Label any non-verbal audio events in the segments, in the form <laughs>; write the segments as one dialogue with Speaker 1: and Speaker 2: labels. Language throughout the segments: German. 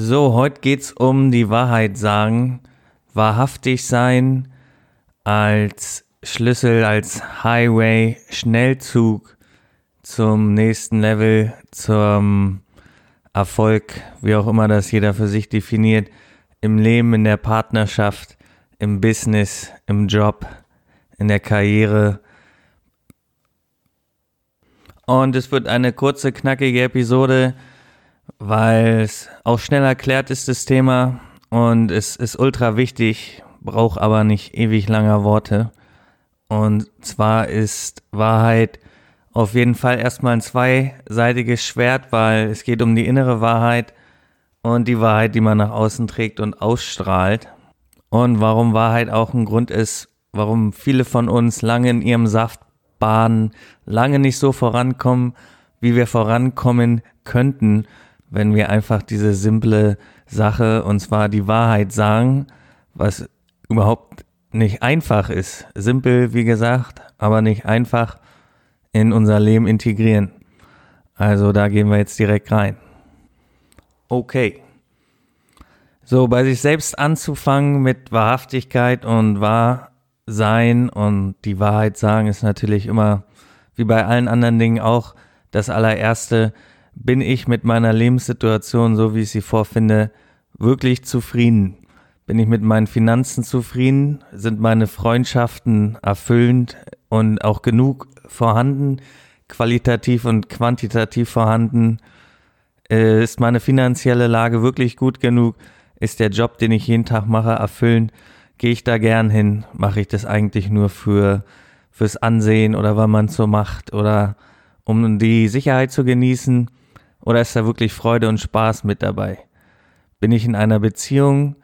Speaker 1: So, heute geht's um die Wahrheit sagen, wahrhaftig sein als Schlüssel, als Highway, Schnellzug zum nächsten Level, zum Erfolg, wie auch immer das jeder für sich definiert, im Leben, in der Partnerschaft, im Business, im Job, in der Karriere. Und es wird eine kurze, knackige Episode weil es auch schnell erklärt ist, das Thema. Und es ist ultra wichtig, braucht aber nicht ewig langer Worte. Und zwar ist Wahrheit auf jeden Fall erstmal ein zweiseitiges Schwert, weil es geht um die innere Wahrheit und die Wahrheit, die man nach außen trägt und ausstrahlt. Und warum Wahrheit auch ein Grund ist, warum viele von uns lange in ihrem Saft baden, lange nicht so vorankommen, wie wir vorankommen könnten wenn wir einfach diese simple Sache, und zwar die Wahrheit sagen, was überhaupt nicht einfach ist. Simpel, wie gesagt, aber nicht einfach in unser Leben integrieren. Also da gehen wir jetzt direkt rein. Okay. So, bei sich selbst anzufangen mit Wahrhaftigkeit und Wahrsein und die Wahrheit sagen ist natürlich immer, wie bei allen anderen Dingen auch, das allererste, bin ich mit meiner Lebenssituation, so wie ich sie vorfinde, wirklich zufrieden? Bin ich mit meinen Finanzen zufrieden? Sind meine Freundschaften erfüllend und auch genug vorhanden? Qualitativ und quantitativ vorhanden? Äh, ist meine finanzielle Lage wirklich gut genug? Ist der Job, den ich jeden Tag mache, erfüllend? Gehe ich da gern hin? Mache ich das eigentlich nur für, fürs Ansehen oder weil man es so macht oder um die Sicherheit zu genießen? Oder ist da wirklich Freude und Spaß mit dabei? Bin ich in einer Beziehung?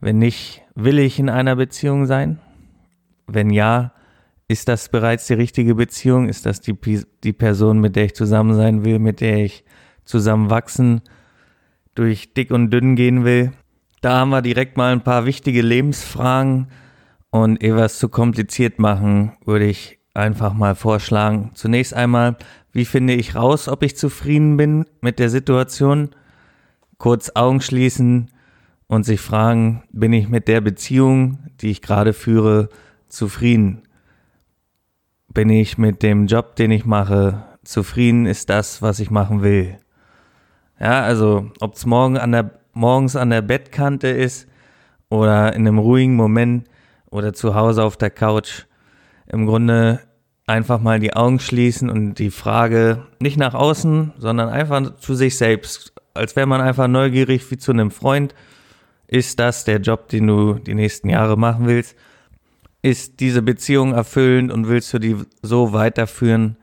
Speaker 1: Wenn nicht, will ich in einer Beziehung sein? Wenn ja, ist das bereits die richtige Beziehung? Ist das die, die Person, mit der ich zusammen sein will, mit der ich zusammen wachsen, durch dick und dünn gehen will? Da haben wir direkt mal ein paar wichtige Lebensfragen und ehe wir es zu kompliziert machen, würde ich einfach mal vorschlagen. Zunächst einmal, wie finde ich raus, ob ich zufrieden bin mit der Situation? Kurz Augen schließen und sich fragen, bin ich mit der Beziehung, die ich gerade führe, zufrieden? Bin ich mit dem Job, den ich mache, zufrieden? Ist das, was ich machen will? Ja, also ob es morgen an der, morgens an der Bettkante ist oder in einem ruhigen Moment oder zu Hause auf der Couch. Im Grunde einfach mal die Augen schließen und die Frage nicht nach außen, sondern einfach zu sich selbst, als wäre man einfach neugierig wie zu einem Freund. Ist das der Job, den du die nächsten Jahre machen willst? Ist diese Beziehung erfüllend und willst du die so weiterführen?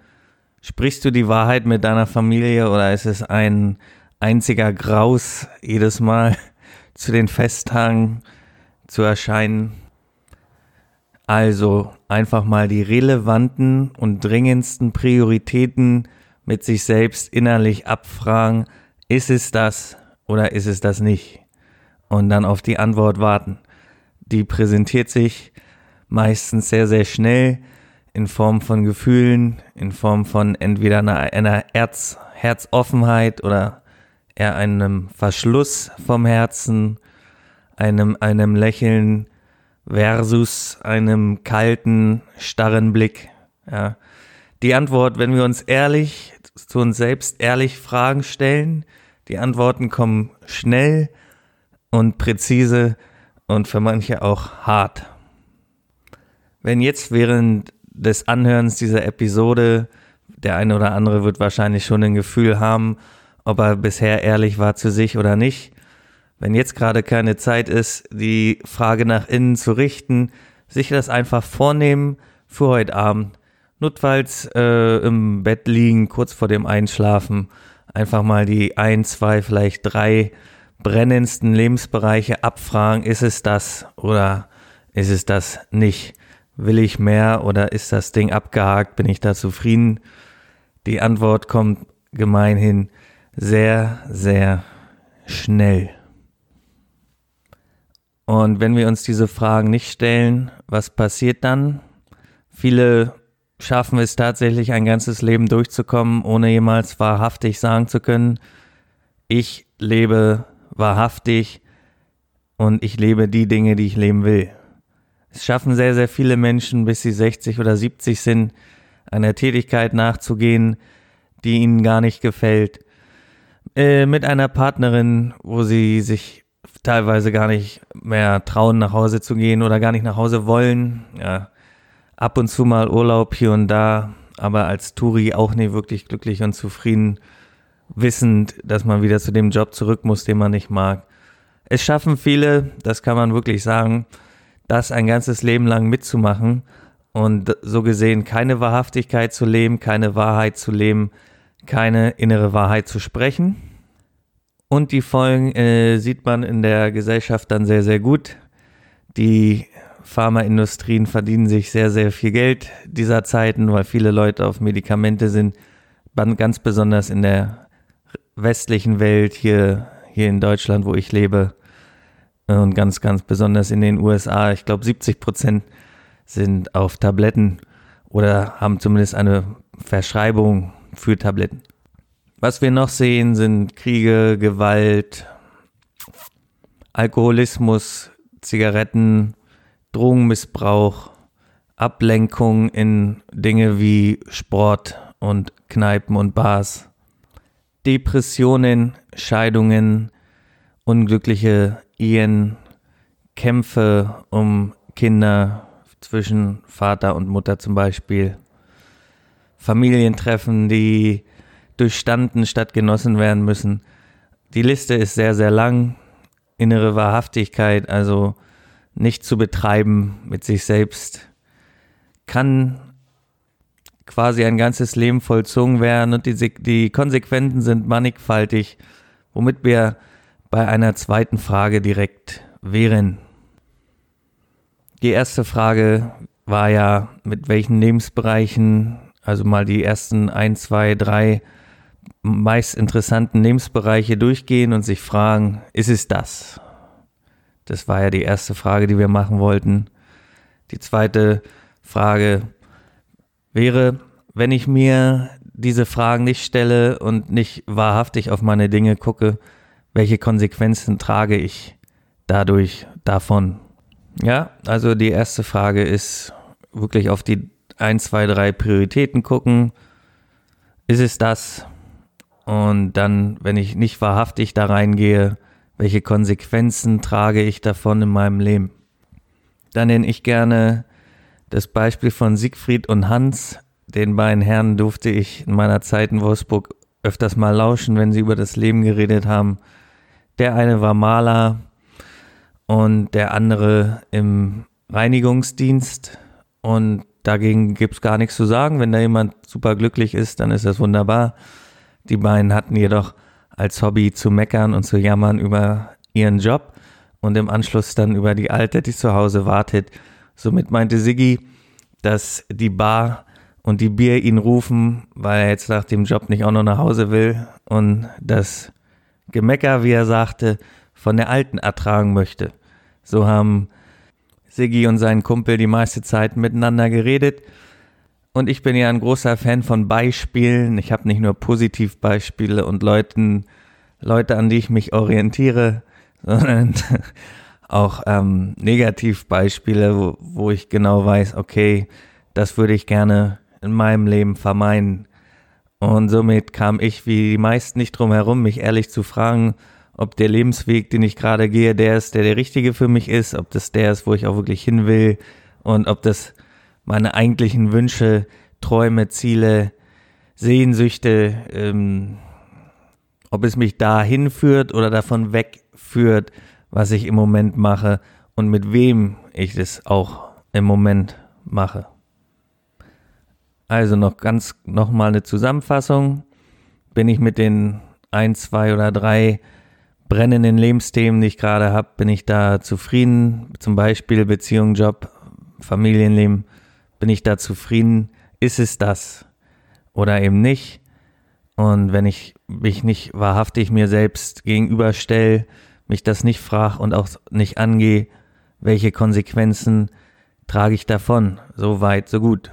Speaker 1: Sprichst du die Wahrheit mit deiner Familie oder ist es ein einziger Graus, jedes Mal <laughs> zu den Festtagen zu erscheinen? Also einfach mal die relevanten und dringendsten Prioritäten mit sich selbst innerlich abfragen, ist es das oder ist es das nicht? Und dann auf die Antwort warten. Die präsentiert sich meistens sehr, sehr schnell in Form von Gefühlen, in Form von entweder einer, einer Herz, Herzoffenheit oder eher einem Verschluss vom Herzen, einem, einem Lächeln, versus einem kalten, starren Blick. Ja. Die Antwort, wenn wir uns ehrlich, zu uns selbst ehrlich Fragen stellen, die Antworten kommen schnell und präzise und für manche auch hart. Wenn jetzt während des Anhörens dieser Episode der eine oder andere wird wahrscheinlich schon ein Gefühl haben, ob er bisher ehrlich war zu sich oder nicht, wenn jetzt gerade keine Zeit ist, die Frage nach innen zu richten, sich das einfach vornehmen für heute Abend. Notfalls äh, im Bett liegen, kurz vor dem Einschlafen, einfach mal die ein, zwei, vielleicht drei brennendsten Lebensbereiche abfragen, ist es das oder ist es das nicht? Will ich mehr oder ist das Ding abgehakt? Bin ich da zufrieden? Die Antwort kommt gemeinhin sehr, sehr schnell. Und wenn wir uns diese Fragen nicht stellen, was passiert dann? Viele schaffen es tatsächlich ein ganzes Leben durchzukommen, ohne jemals wahrhaftig sagen zu können, ich lebe wahrhaftig und ich lebe die Dinge, die ich leben will. Es schaffen sehr, sehr viele Menschen, bis sie 60 oder 70 sind, einer Tätigkeit nachzugehen, die ihnen gar nicht gefällt. Äh, mit einer Partnerin, wo sie sich teilweise gar nicht mehr trauen, nach Hause zu gehen oder gar nicht nach Hause wollen. Ja, ab und zu mal Urlaub hier und da, aber als Touri auch nicht wirklich glücklich und zufrieden, wissend, dass man wieder zu dem Job zurück muss, den man nicht mag. Es schaffen viele, das kann man wirklich sagen, das ein ganzes Leben lang mitzumachen und so gesehen keine Wahrhaftigkeit zu leben, keine Wahrheit zu leben, keine innere Wahrheit zu sprechen. Und die Folgen äh, sieht man in der Gesellschaft dann sehr, sehr gut. Die Pharmaindustrien verdienen sich sehr, sehr viel Geld dieser Zeiten, weil viele Leute auf Medikamente sind, ganz besonders in der westlichen Welt, hier, hier in Deutschland, wo ich lebe, und ganz, ganz besonders in den USA. Ich glaube, 70 Prozent sind auf Tabletten oder haben zumindest eine Verschreibung für Tabletten. Was wir noch sehen, sind Kriege, Gewalt, Alkoholismus, Zigaretten, Drogenmissbrauch, Ablenkung in Dinge wie Sport und Kneipen und Bars, Depressionen, Scheidungen, unglückliche Ehen, Kämpfe um Kinder zwischen Vater und Mutter zum Beispiel, Familientreffen, die durchstanden statt genossen werden müssen. Die Liste ist sehr, sehr lang. Innere Wahrhaftigkeit, also nicht zu betreiben mit sich selbst, kann quasi ein ganzes Leben vollzogen werden und die, die Konsequenzen sind mannigfaltig, womit wir bei einer zweiten Frage direkt wären. Die erste Frage war ja, mit welchen Lebensbereichen, also mal die ersten ein, zwei, drei meist interessanten Lebensbereiche durchgehen und sich fragen, ist es das? Das war ja die erste Frage, die wir machen wollten. Die zweite Frage wäre, wenn ich mir diese Fragen nicht stelle und nicht wahrhaftig auf meine Dinge gucke, welche Konsequenzen trage ich dadurch davon? Ja, also die erste Frage ist wirklich auf die 1, 2, 3 Prioritäten gucken. Ist es das? Und dann, wenn ich nicht wahrhaftig da reingehe, welche Konsequenzen trage ich davon in meinem Leben? Dann nenne ich gerne das Beispiel von Siegfried und Hans. Den beiden Herren durfte ich in meiner Zeit in Wolfsburg öfters mal lauschen, wenn sie über das Leben geredet haben. Der eine war Maler und der andere im Reinigungsdienst. Und dagegen gibt es gar nichts zu sagen. Wenn da jemand super glücklich ist, dann ist das wunderbar. Die beiden hatten jedoch als Hobby zu meckern und zu jammern über ihren Job und im Anschluss dann über die Alte, die zu Hause wartet. Somit meinte Siggi, dass die Bar und die Bier ihn rufen, weil er jetzt nach dem Job nicht auch noch nach Hause will und das Gemecker, wie er sagte, von der Alten ertragen möchte. So haben Siggi und sein Kumpel die meiste Zeit miteinander geredet und ich bin ja ein großer Fan von Beispielen. Ich habe nicht nur Positivbeispiele und Leuten, Leute, an die ich mich orientiere, <laughs> sondern auch ähm, Negativbeispiele, wo, wo ich genau weiß, okay, das würde ich gerne in meinem Leben vermeiden. Und somit kam ich wie die meisten nicht drum herum, mich ehrlich zu fragen, ob der Lebensweg, den ich gerade gehe, der ist, der der richtige für mich ist, ob das der ist, wo ich auch wirklich hin will und ob das meine eigentlichen Wünsche, Träume, Ziele, Sehnsüchte, ähm, ob es mich dahin führt oder davon wegführt, was ich im Moment mache und mit wem ich das auch im Moment mache. Also noch ganz nochmal eine Zusammenfassung. Bin ich mit den ein, zwei oder drei brennenden Lebensthemen, die ich gerade habe, bin ich da zufrieden? Zum Beispiel Beziehung, Job, Familienleben. Bin ich da zufrieden? Ist es das? Oder eben nicht? Und wenn ich mich nicht wahrhaftig mir selbst gegenüberstelle, mich das nicht frage und auch nicht angehe, welche Konsequenzen trage ich davon? So weit, so gut.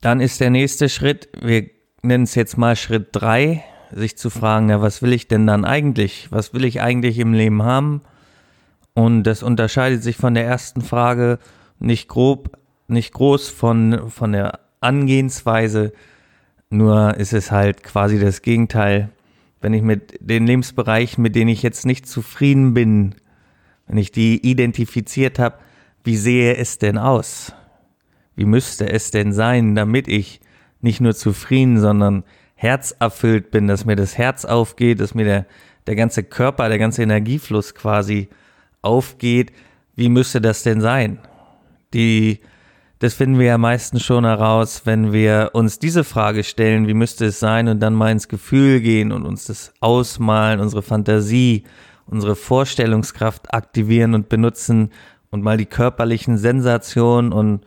Speaker 1: Dann ist der nächste Schritt, wir nennen es jetzt mal Schritt drei. sich zu fragen, ja, was will ich denn dann eigentlich? Was will ich eigentlich im Leben haben? Und das unterscheidet sich von der ersten Frage nicht grob, nicht groß von, von der Angehensweise, nur ist es halt quasi das Gegenteil. Wenn ich mit den Lebensbereichen, mit denen ich jetzt nicht zufrieden bin, wenn ich die identifiziert habe, wie sehe es denn aus? Wie müsste es denn sein, damit ich nicht nur zufrieden, sondern herzerfüllt bin, dass mir das Herz aufgeht, dass mir der, der ganze Körper, der ganze Energiefluss quasi aufgeht. Wie müsste das denn sein? Die, das finden wir ja meistens schon heraus, wenn wir uns diese Frage stellen, wie müsste es sein und dann mal ins Gefühl gehen und uns das ausmalen, unsere Fantasie, unsere Vorstellungskraft aktivieren und benutzen und mal die körperlichen Sensationen und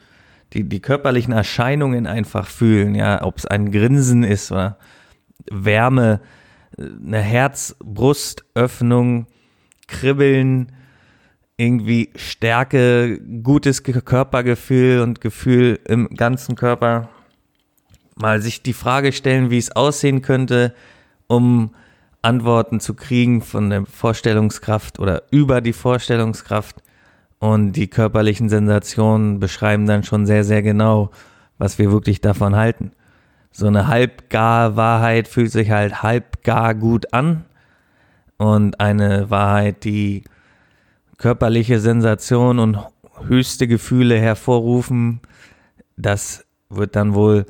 Speaker 1: die, die körperlichen Erscheinungen einfach fühlen, ja, ob es ein Grinsen ist oder Wärme, eine Herz-Brust-Öffnung, Kribbeln, irgendwie Stärke, gutes Körpergefühl und Gefühl im ganzen Körper. Mal sich die Frage stellen, wie es aussehen könnte, um Antworten zu kriegen von der Vorstellungskraft oder über die Vorstellungskraft und die körperlichen Sensationen beschreiben dann schon sehr, sehr genau, was wir wirklich davon halten. So eine halbgar Wahrheit fühlt sich halt halbgar gut an. Und eine Wahrheit, die körperliche Sensation und höchste Gefühle hervorrufen, das wird dann wohl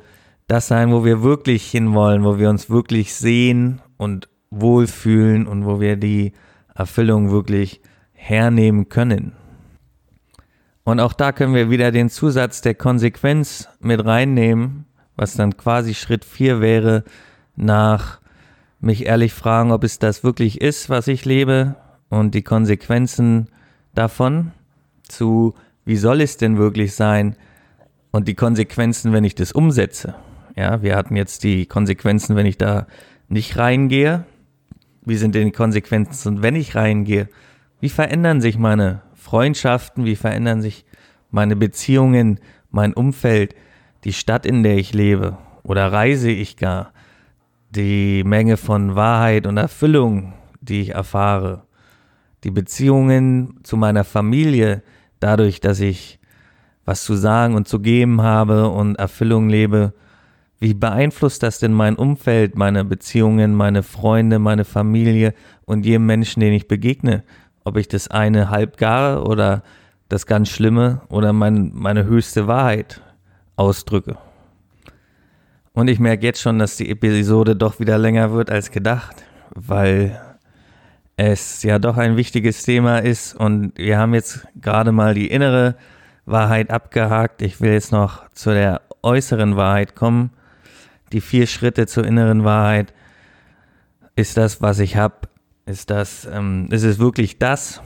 Speaker 1: das sein, wo wir wirklich hinwollen, wo wir uns wirklich sehen und wohlfühlen und wo wir die Erfüllung wirklich hernehmen können. Und auch da können wir wieder den Zusatz der Konsequenz mit reinnehmen, was dann quasi Schritt 4 wäre, nach mich ehrlich fragen, ob es das wirklich ist, was ich lebe und die Konsequenzen davon zu, wie soll es denn wirklich sein und die Konsequenzen, wenn ich das umsetze. Ja, wir hatten jetzt die Konsequenzen, wenn ich da nicht reingehe. Wie sind denn die Konsequenzen, wenn ich reingehe? Wie verändern sich meine Freundschaften, wie verändern sich meine Beziehungen, mein Umfeld, die Stadt, in der ich lebe oder reise ich gar, die Menge von Wahrheit und Erfüllung, die ich erfahre, die Beziehungen zu meiner Familie, dadurch, dass ich was zu sagen und zu geben habe und Erfüllung lebe, wie beeinflusst das denn mein Umfeld, meine Beziehungen, meine Freunde, meine Familie und jedem Menschen, den ich begegne? ob ich das eine halbgare oder das ganz Schlimme oder mein, meine höchste Wahrheit ausdrücke. Und ich merke jetzt schon, dass die Episode doch wieder länger wird als gedacht, weil es ja doch ein wichtiges Thema ist und wir haben jetzt gerade mal die innere Wahrheit abgehakt. Ich will jetzt noch zu der äußeren Wahrheit kommen. Die vier Schritte zur inneren Wahrheit ist das, was ich habe, ist das, ähm, ist es wirklich das?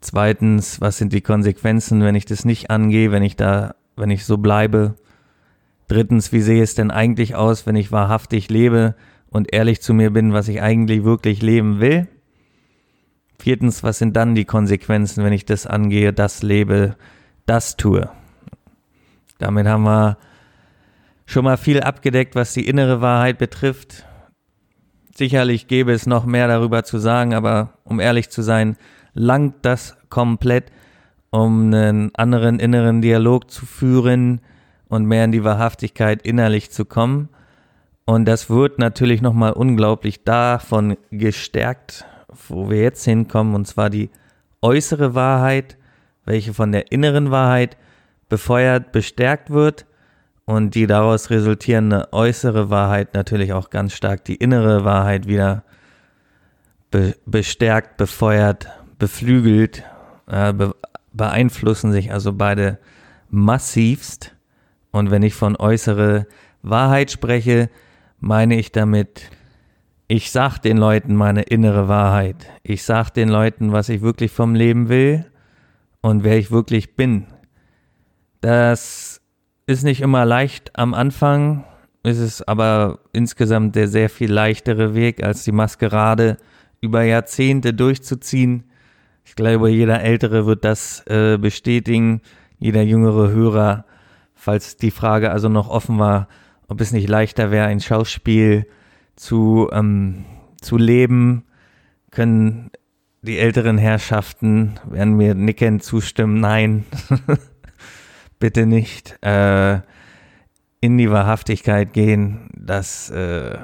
Speaker 1: Zweitens, was sind die Konsequenzen, wenn ich das nicht angehe, wenn ich da, wenn ich so bleibe? Drittens, wie sehe es denn eigentlich aus, wenn ich wahrhaftig lebe und ehrlich zu mir bin, was ich eigentlich wirklich leben will? Viertens, was sind dann die Konsequenzen, wenn ich das angehe, das lebe, das tue? Damit haben wir schon mal viel abgedeckt, was die innere Wahrheit betrifft. Sicherlich gäbe es noch mehr darüber zu sagen, aber um ehrlich zu sein, langt das komplett, um einen anderen inneren Dialog zu führen und mehr in die Wahrhaftigkeit innerlich zu kommen. Und das wird natürlich nochmal unglaublich davon gestärkt, wo wir jetzt hinkommen, und zwar die äußere Wahrheit, welche von der inneren Wahrheit befeuert, bestärkt wird und die daraus resultierende äußere Wahrheit natürlich auch ganz stark die innere Wahrheit wieder be bestärkt, befeuert, beflügelt, äh, be beeinflussen sich also beide massivst. Und wenn ich von äußere Wahrheit spreche, meine ich damit, ich sag den Leuten meine innere Wahrheit. Ich sag den Leuten, was ich wirklich vom Leben will und wer ich wirklich bin. Das ist nicht immer leicht am Anfang, ist es aber insgesamt der sehr viel leichtere Weg, als die Maskerade über Jahrzehnte durchzuziehen. Ich glaube, jeder Ältere wird das äh, bestätigen, jeder jüngere Hörer, falls die Frage also noch offen war, ob es nicht leichter wäre, ein Schauspiel zu, ähm, zu leben, können die älteren Herrschaften, werden mir nickend zustimmen, nein, <laughs> bitte nicht, äh, in die Wahrhaftigkeit gehen, das äh,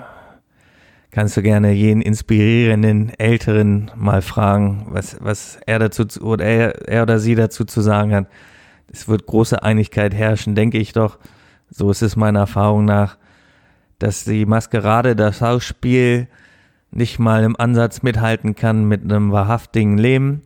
Speaker 1: kannst du gerne jeden inspirierenden Älteren mal fragen, was, was er dazu oder er, er oder sie dazu zu sagen hat. Es wird große Einigkeit herrschen, denke ich doch. So ist es meiner Erfahrung nach, dass die Maskerade, das Hausspiel nicht mal im Ansatz mithalten kann mit einem wahrhaftigen Leben.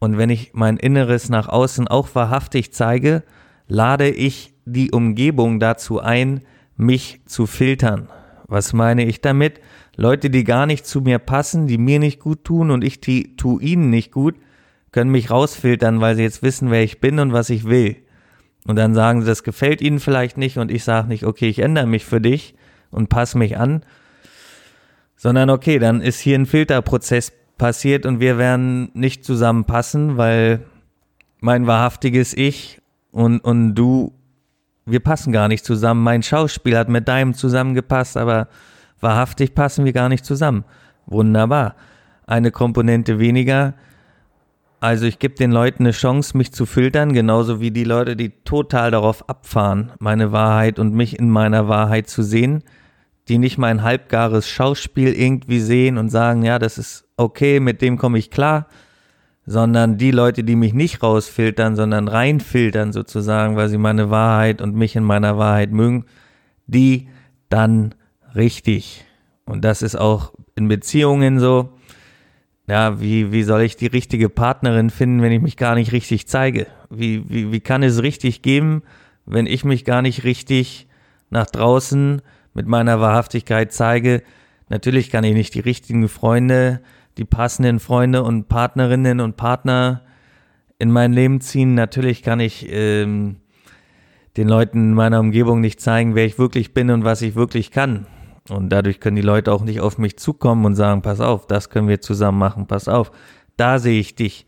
Speaker 1: Und wenn ich mein Inneres nach außen auch wahrhaftig zeige, lade ich die Umgebung dazu ein, mich zu filtern. Was meine ich damit? Leute, die gar nicht zu mir passen, die mir nicht gut tun und ich die, tu ihnen nicht gut, können mich rausfiltern, weil sie jetzt wissen, wer ich bin und was ich will. Und dann sagen sie, das gefällt ihnen vielleicht nicht und ich sage nicht, okay, ich ändere mich für dich und passe mich an, sondern okay, dann ist hier ein Filterprozess passiert und wir werden nicht zusammenpassen, weil mein wahrhaftiges Ich und, und du, wir passen gar nicht zusammen. Mein Schauspiel hat mit deinem zusammengepasst, aber wahrhaftig passen wir gar nicht zusammen. Wunderbar. Eine Komponente weniger. Also ich gebe den Leuten eine Chance, mich zu filtern, genauso wie die Leute, die total darauf abfahren, meine Wahrheit und mich in meiner Wahrheit zu sehen, die nicht mein halbgares Schauspiel irgendwie sehen und sagen, ja, das ist okay, mit dem komme ich klar, sondern die Leute, die mich nicht rausfiltern, sondern reinfiltern sozusagen, weil sie meine Wahrheit und mich in meiner Wahrheit mögen, die dann richtig. Und das ist auch in Beziehungen so ja, wie, wie soll ich die richtige Partnerin finden, wenn ich mich gar nicht richtig zeige? Wie, wie, wie kann es richtig geben, wenn ich mich gar nicht richtig nach draußen mit meiner Wahrhaftigkeit zeige? Natürlich kann ich nicht die richtigen Freunde, die passenden Freunde und Partnerinnen und Partner in mein Leben ziehen. Natürlich kann ich ähm, den Leuten in meiner Umgebung nicht zeigen, wer ich wirklich bin und was ich wirklich kann. Und dadurch können die Leute auch nicht auf mich zukommen und sagen, pass auf, das können wir zusammen machen, pass auf, da sehe ich dich.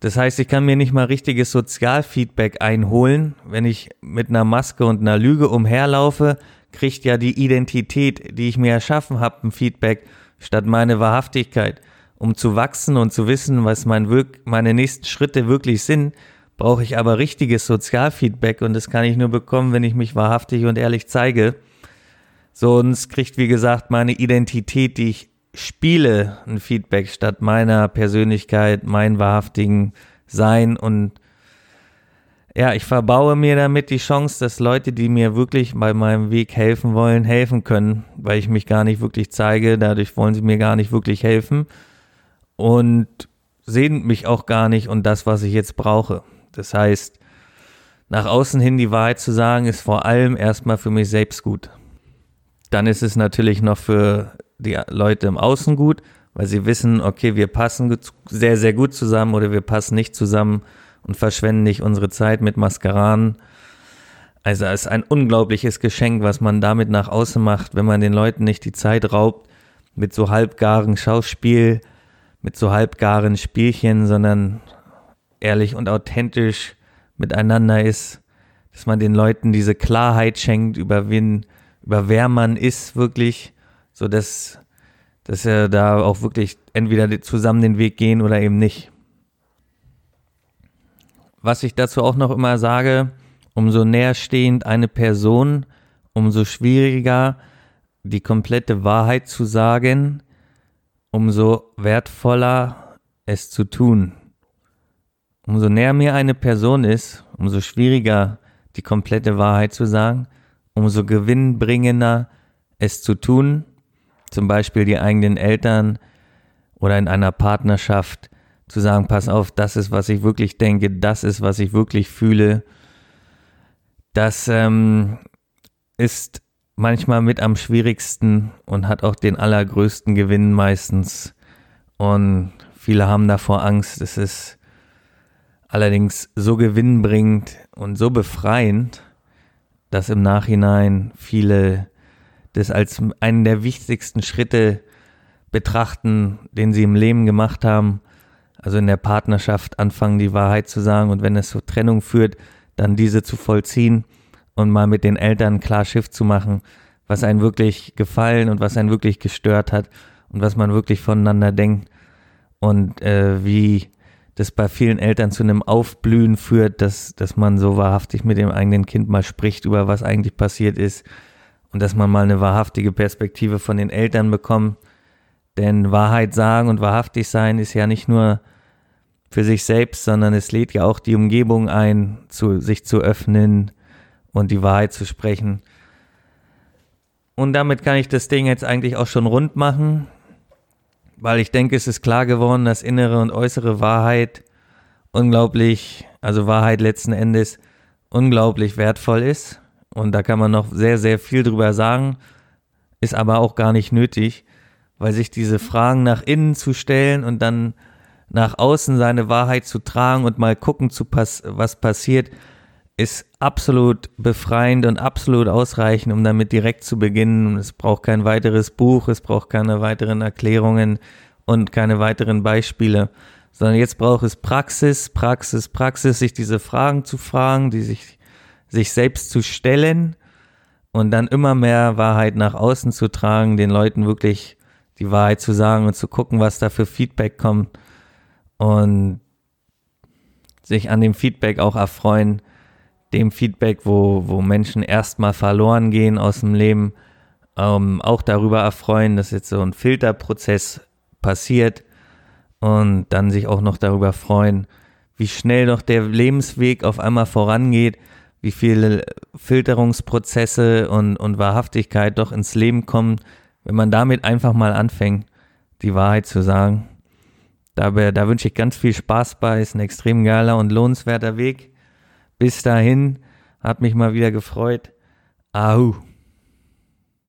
Speaker 1: Das heißt, ich kann mir nicht mal richtiges Sozialfeedback einholen. Wenn ich mit einer Maske und einer Lüge umherlaufe, kriegt ja die Identität, die ich mir erschaffen habe, ein Feedback statt meine Wahrhaftigkeit. Um zu wachsen und zu wissen, was mein meine nächsten Schritte wirklich sind, brauche ich aber richtiges Sozialfeedback und das kann ich nur bekommen, wenn ich mich wahrhaftig und ehrlich zeige. Sonst kriegt, wie gesagt, meine Identität, die ich spiele, ein Feedback statt meiner Persönlichkeit, mein wahrhaftigen Sein und ja, ich verbaue mir damit die Chance, dass Leute, die mir wirklich bei meinem Weg helfen wollen, helfen können, weil ich mich gar nicht wirklich zeige. Dadurch wollen sie mir gar nicht wirklich helfen und sehen mich auch gar nicht und das, was ich jetzt brauche. Das heißt, nach außen hin die Wahrheit zu sagen, ist vor allem erstmal für mich selbst gut dann ist es natürlich noch für die Leute im Außen gut, weil sie wissen, okay, wir passen sehr, sehr gut zusammen oder wir passen nicht zusammen und verschwenden nicht unsere Zeit mit Maskeraden. Also es ist ein unglaubliches Geschenk, was man damit nach außen macht, wenn man den Leuten nicht die Zeit raubt mit so halbgaren Schauspiel, mit so halbgaren Spielchen, sondern ehrlich und authentisch miteinander ist, dass man den Leuten diese Klarheit schenkt, über wen über wer man ist, wirklich, so dass, dass er da auch wirklich entweder zusammen den Weg gehen oder eben nicht. Was ich dazu auch noch immer sage, umso näher stehend eine Person, umso schwieriger die komplette Wahrheit zu sagen, umso wertvoller es zu tun. Umso näher mir eine Person ist, umso schwieriger die komplette Wahrheit zu sagen, umso gewinnbringender es zu tun, zum Beispiel die eigenen Eltern oder in einer Partnerschaft zu sagen, pass auf, das ist, was ich wirklich denke, das ist, was ich wirklich fühle. Das ähm, ist manchmal mit am schwierigsten und hat auch den allergrößten Gewinn meistens. Und viele haben davor Angst. Es ist allerdings so gewinnbringend und so befreiend, dass im Nachhinein viele das als einen der wichtigsten Schritte betrachten, den sie im Leben gemacht haben. Also in der Partnerschaft anfangen, die Wahrheit zu sagen und wenn es zur Trennung führt, dann diese zu vollziehen und mal mit den Eltern klar Schiff zu machen, was einen wirklich gefallen und was einen wirklich gestört hat und was man wirklich voneinander denkt und äh, wie das bei vielen Eltern zu einem Aufblühen führt, dass, dass man so wahrhaftig mit dem eigenen Kind mal spricht über was eigentlich passiert ist und dass man mal eine wahrhaftige Perspektive von den Eltern bekommt. Denn Wahrheit sagen und wahrhaftig sein ist ja nicht nur für sich selbst, sondern es lädt ja auch die Umgebung ein, zu, sich zu öffnen und die Wahrheit zu sprechen. Und damit kann ich das Ding jetzt eigentlich auch schon rund machen, weil ich denke, es ist klar geworden, dass innere und äußere Wahrheit unglaublich, also Wahrheit letzten Endes unglaublich wertvoll ist. Und da kann man noch sehr, sehr viel drüber sagen, ist aber auch gar nicht nötig, weil sich diese Fragen nach innen zu stellen und dann nach außen seine Wahrheit zu tragen und mal gucken, was passiert, ist absolut befreiend und absolut ausreichend, um damit direkt zu beginnen. Es braucht kein weiteres Buch, es braucht keine weiteren Erklärungen und keine weiteren Beispiele, sondern jetzt braucht es Praxis, Praxis, Praxis, sich diese Fragen zu fragen, die sich, sich selbst zu stellen und dann immer mehr Wahrheit nach außen zu tragen, den Leuten wirklich die Wahrheit zu sagen und zu gucken, was da für Feedback kommt und sich an dem Feedback auch erfreuen, dem Feedback, wo, wo Menschen erstmal verloren gehen aus dem Leben, ähm, auch darüber erfreuen, dass jetzt so ein Filterprozess passiert und dann sich auch noch darüber freuen, wie schnell doch der Lebensweg auf einmal vorangeht, wie viele Filterungsprozesse und, und Wahrhaftigkeit doch ins Leben kommen, wenn man damit einfach mal anfängt, die Wahrheit zu sagen. Da, da wünsche ich ganz viel Spaß bei, ist ein extrem geiler und lohnenswerter Weg. Bis dahin, hat mich mal wieder gefreut. Ahu.